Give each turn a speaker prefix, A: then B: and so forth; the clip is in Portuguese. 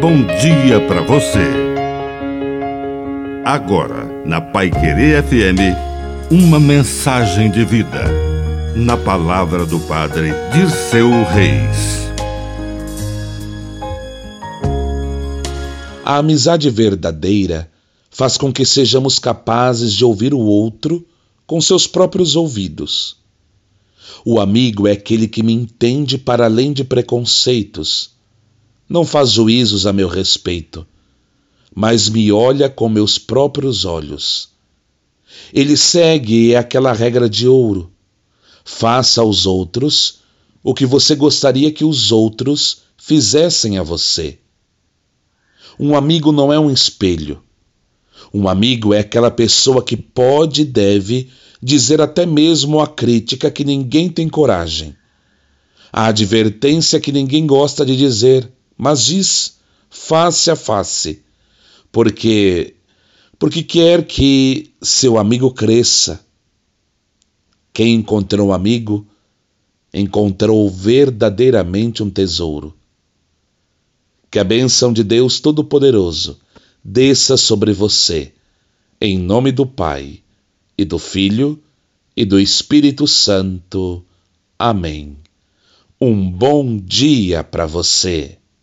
A: bom dia para você. Agora, na Pai Querer FM, uma mensagem de vida. Na palavra do Padre Dirceu Reis.
B: A amizade verdadeira faz com que sejamos capazes de ouvir o outro com seus próprios ouvidos. O amigo é aquele que me entende para além de preconceitos não faz juízos a meu respeito, mas me olha com meus próprios olhos. Ele segue aquela regra de ouro: faça aos outros o que você gostaria que os outros fizessem a você. Um amigo não é um espelho. Um amigo é aquela pessoa que pode e deve dizer até mesmo a crítica que ninguém tem coragem, a advertência que ninguém gosta de dizer mas diz face a face, porque porque quer que seu amigo cresça. Quem encontrou um amigo encontrou verdadeiramente um tesouro. Que a bênção de Deus Todo-Poderoso desça sobre você, em nome do Pai, e do Filho, e do Espírito Santo. Amém. Um bom dia para você.